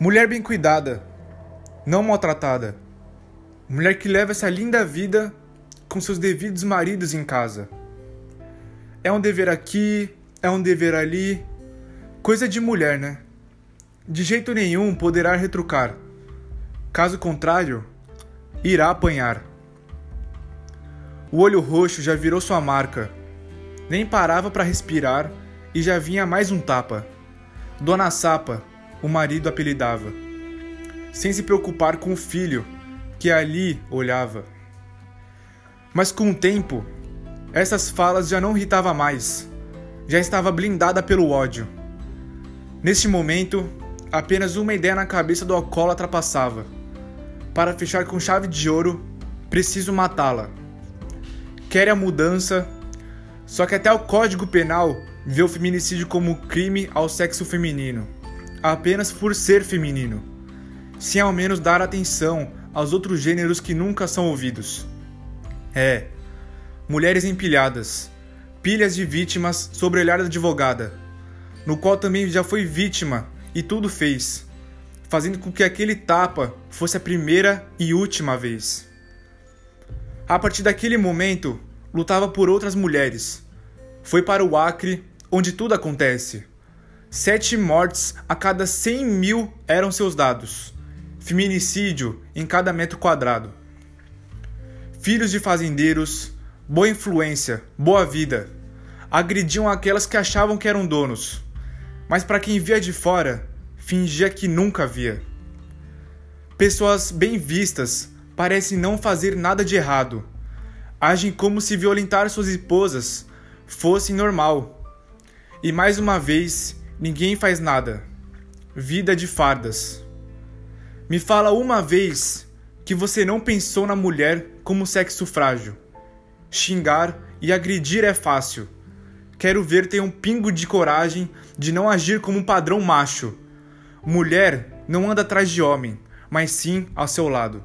Mulher bem cuidada, não maltratada. Mulher que leva essa linda vida com seus devidos maridos em casa. É um dever aqui, é um dever ali. Coisa de mulher, né? De jeito nenhum poderá retrucar. Caso contrário, irá apanhar. O olho roxo já virou sua marca. Nem parava para respirar e já vinha mais um tapa. Dona Sapa, o marido apelidava, sem se preocupar com o filho que ali olhava. Mas com o tempo, essas falas já não irritava mais, já estava blindada pelo ódio. Neste momento, apenas uma ideia na cabeça do alcoólatra passava. Para fechar com chave de ouro, preciso matá-la. Quer a mudança, só que até o Código Penal vê o feminicídio como crime ao sexo feminino apenas por ser feminino, sem ao menos dar atenção aos outros gêneros que nunca são ouvidos. É, mulheres empilhadas, pilhas de vítimas sobre o olhar da advogada, no qual também já foi vítima e tudo fez, fazendo com que aquele tapa fosse a primeira e última vez. A partir daquele momento, lutava por outras mulheres. Foi para o Acre, onde tudo acontece Sete mortes a cada 100 mil eram seus dados. Feminicídio em cada metro quadrado. Filhos de fazendeiros, boa influência, boa vida, agrediam aquelas que achavam que eram donos, mas para quem via de fora, fingia que nunca via. Pessoas bem vistas parecem não fazer nada de errado. Agem como se violentar suas esposas fosse normal. E mais uma vez, Ninguém faz nada. Vida de fardas. Me fala uma vez que você não pensou na mulher como sexo frágil. Xingar e agredir é fácil. Quero ver ter um pingo de coragem de não agir como um padrão macho. Mulher não anda atrás de homem, mas sim ao seu lado.